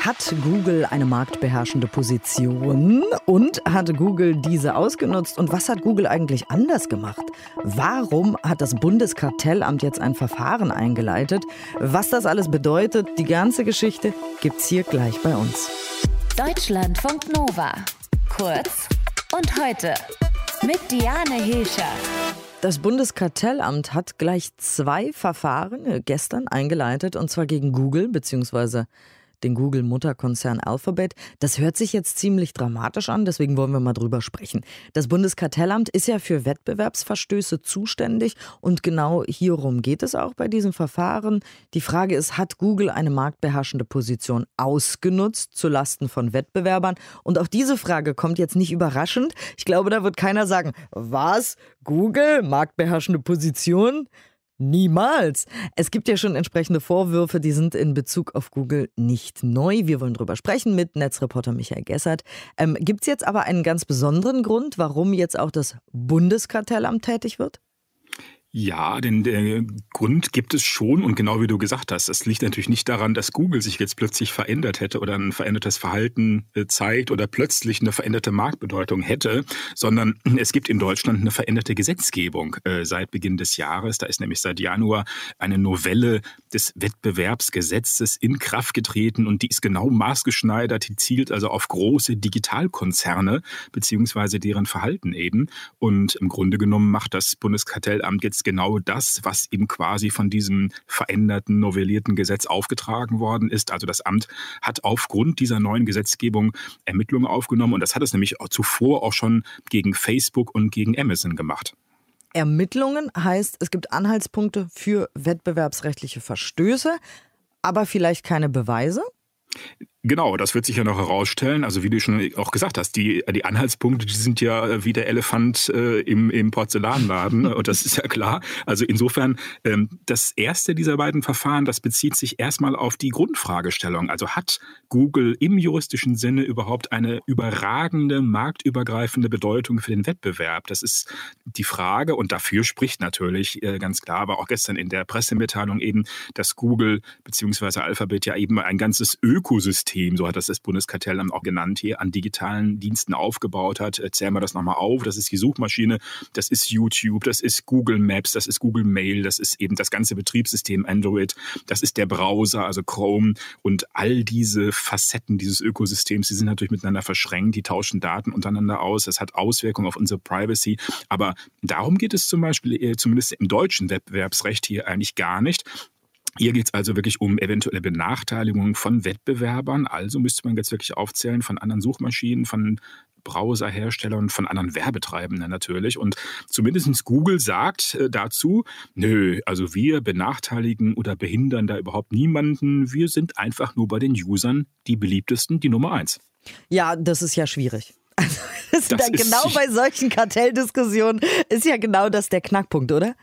Hat Google eine marktbeherrschende Position und hat Google diese ausgenutzt? Und was hat Google eigentlich anders gemacht? Warum hat das Bundeskartellamt jetzt ein Verfahren eingeleitet? Was das alles bedeutet, die ganze Geschichte gibt's hier gleich bei uns. Deutschlandfunk Nova. Kurz und heute mit Diane Hilscher. Das Bundeskartellamt hat gleich zwei Verfahren äh, gestern eingeleitet, und zwar gegen Google bzw den Google-Mutterkonzern Alphabet. Das hört sich jetzt ziemlich dramatisch an, deswegen wollen wir mal drüber sprechen. Das Bundeskartellamt ist ja für Wettbewerbsverstöße zuständig und genau hierum geht es auch bei diesem Verfahren. Die Frage ist, hat Google eine marktbeherrschende Position ausgenutzt zu Lasten von Wettbewerbern? Und auch diese Frage kommt jetzt nicht überraschend. Ich glaube, da wird keiner sagen, was? Google, marktbeherrschende Position? Niemals. Es gibt ja schon entsprechende Vorwürfe, die sind in Bezug auf Google nicht neu. Wir wollen drüber sprechen mit Netzreporter Michael Gessert. Ähm, gibt es jetzt aber einen ganz besonderen Grund, warum jetzt auch das Bundeskartellamt tätig wird? Ja, denn der Grund gibt es schon und genau wie du gesagt hast, das liegt natürlich nicht daran, dass Google sich jetzt plötzlich verändert hätte oder ein verändertes Verhalten äh, zeigt oder plötzlich eine veränderte Marktbedeutung hätte, sondern es gibt in Deutschland eine veränderte Gesetzgebung äh, seit Beginn des Jahres. Da ist nämlich seit Januar eine Novelle des Wettbewerbsgesetzes in Kraft getreten und die ist genau maßgeschneidert, die zielt also auf große Digitalkonzerne beziehungsweise deren Verhalten eben. Und im Grunde genommen macht das Bundeskartellamt jetzt genau das, was ihm quasi von diesem veränderten, novellierten Gesetz aufgetragen worden ist. Also das Amt hat aufgrund dieser neuen Gesetzgebung Ermittlungen aufgenommen und das hat es nämlich auch zuvor auch schon gegen Facebook und gegen Amazon gemacht. Ermittlungen heißt, es gibt Anhaltspunkte für wettbewerbsrechtliche Verstöße, aber vielleicht keine Beweise? Genau, das wird sich ja noch herausstellen. Also wie du schon auch gesagt hast, die, die Anhaltspunkte, die sind ja wie der Elefant äh, im, im Porzellanladen und das ist ja klar. Also insofern, ähm, das erste dieser beiden Verfahren, das bezieht sich erstmal auf die Grundfragestellung. Also hat Google im juristischen Sinne überhaupt eine überragende, marktübergreifende Bedeutung für den Wettbewerb? Das ist die Frage und dafür spricht natürlich äh, ganz klar, aber auch gestern in der Pressemitteilung eben, dass Google beziehungsweise Alphabet ja eben ein ganzes Ökosystem Ökosystem, so hat das das Bundeskartellamt auch genannt hier, an digitalen Diensten aufgebaut hat. Zählen wir das nochmal auf. Das ist die Suchmaschine, das ist YouTube, das ist Google Maps, das ist Google Mail, das ist eben das ganze Betriebssystem Android, das ist der Browser, also Chrome und all diese Facetten dieses Ökosystems, die sind natürlich miteinander verschränkt, die tauschen Daten untereinander aus, das hat Auswirkungen auf unsere Privacy, aber darum geht es zum Beispiel äh, zumindest im deutschen Wettbewerbsrecht hier eigentlich gar nicht. Hier geht es also wirklich um eventuelle Benachteiligungen von Wettbewerbern. Also müsste man jetzt wirklich aufzählen von anderen Suchmaschinen, von Browserherstellern, von anderen Werbetreibenden natürlich. Und zumindest Google sagt äh, dazu, nö, also wir benachteiligen oder behindern da überhaupt niemanden. Wir sind einfach nur bei den Usern die beliebtesten, die Nummer eins. Ja, das ist ja schwierig. Also, das genau bei solchen Kartelldiskussionen ist ja genau das der Knackpunkt, oder?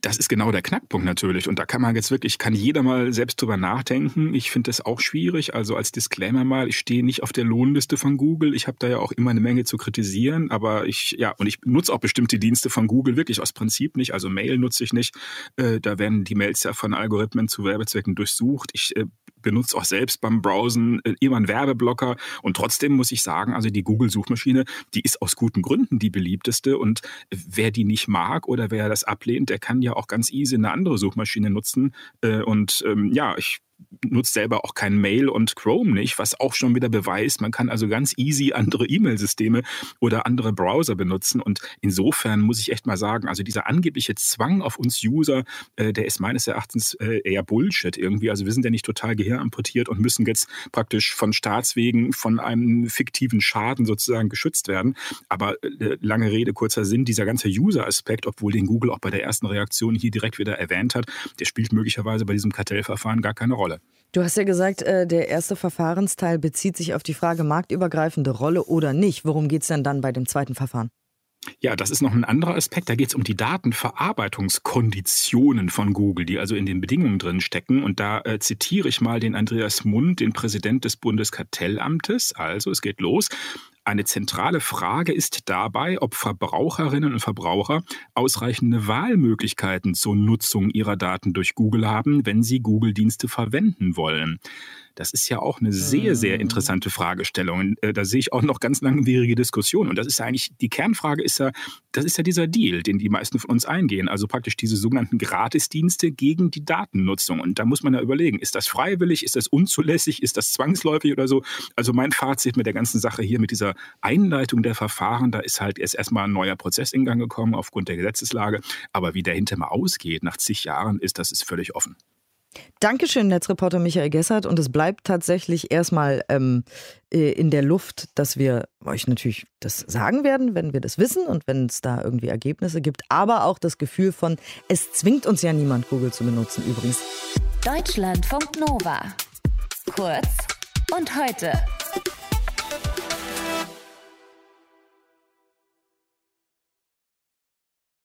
Das ist genau der Knackpunkt natürlich. Und da kann man jetzt wirklich, kann jeder mal selbst drüber nachdenken. Ich finde das auch schwierig. Also als Disclaimer mal, ich stehe nicht auf der Lohnliste von Google. Ich habe da ja auch immer eine Menge zu kritisieren. Aber ich, ja, und ich nutze auch bestimmte Dienste von Google wirklich aus Prinzip nicht. Also Mail nutze ich nicht. Äh, da werden die Mails ja von Algorithmen zu Werbezwecken durchsucht. Ich äh, benutze auch selbst beim Browsen äh, immer einen Werbeblocker. Und trotzdem muss ich sagen, also die Google-Suchmaschine, die ist aus guten Gründen die beliebteste. Und wer die nicht mag oder wer das ablehnt, der kann ja auch ganz easy eine andere Suchmaschine nutzen. Äh, und ähm, ja, ich nutzt selber auch kein Mail und Chrome nicht, was auch schon wieder beweist, man kann also ganz easy andere E-Mail-Systeme oder andere Browser benutzen. Und insofern muss ich echt mal sagen, also dieser angebliche Zwang auf uns User, äh, der ist meines Erachtens äh, eher Bullshit irgendwie. Also wir sind ja nicht total gehirnamputiert und müssen jetzt praktisch von Staatswegen von einem fiktiven Schaden sozusagen geschützt werden. Aber äh, lange Rede, kurzer Sinn, dieser ganze User-Aspekt, obwohl den Google auch bei der ersten Reaktion hier direkt wieder erwähnt hat, der spielt möglicherweise bei diesem Kartellverfahren gar keine Rolle. Rolle. Du hast ja gesagt, äh, der erste Verfahrensteil bezieht sich auf die Frage marktübergreifende Rolle oder nicht. Worum geht es denn dann bei dem zweiten Verfahren? Ja, das ist noch ein anderer Aspekt. Da geht es um die Datenverarbeitungskonditionen von Google, die also in den Bedingungen drin stecken. Und da äh, zitiere ich mal den Andreas Mund, den Präsident des Bundeskartellamtes. Also, es geht los. Eine zentrale Frage ist dabei, ob Verbraucherinnen und Verbraucher ausreichende Wahlmöglichkeiten zur Nutzung ihrer Daten durch Google haben, wenn sie Google-Dienste verwenden wollen. Das ist ja auch eine sehr, sehr mhm. interessante Fragestellung. Äh, da sehe ich auch noch ganz langwierige Diskussionen. Und das ist ja eigentlich, die Kernfrage ist ja, das ist ja dieser Deal, den die meisten von uns eingehen. Also praktisch diese sogenannten Gratisdienste gegen die Datennutzung. Und da muss man ja überlegen, ist das freiwillig, ist das unzulässig, ist das zwangsläufig oder so? Also mein Fazit mit der ganzen Sache hier, mit dieser Einleitung der Verfahren, da ist halt erst erstmal ein neuer Prozess in Gang gekommen aufgrund der Gesetzeslage. Aber wie der hinterher mal ausgeht nach zig Jahren, ist das ist völlig offen. Dankeschön, Netzreporter Michael Gessert. Und es bleibt tatsächlich erstmal ähm, äh, in der Luft, dass wir euch natürlich das sagen werden, wenn wir das wissen und wenn es da irgendwie Ergebnisse gibt. Aber auch das Gefühl von, es zwingt uns ja niemand, Google zu benutzen übrigens. Deutschlandfunk Nova. Kurz und heute.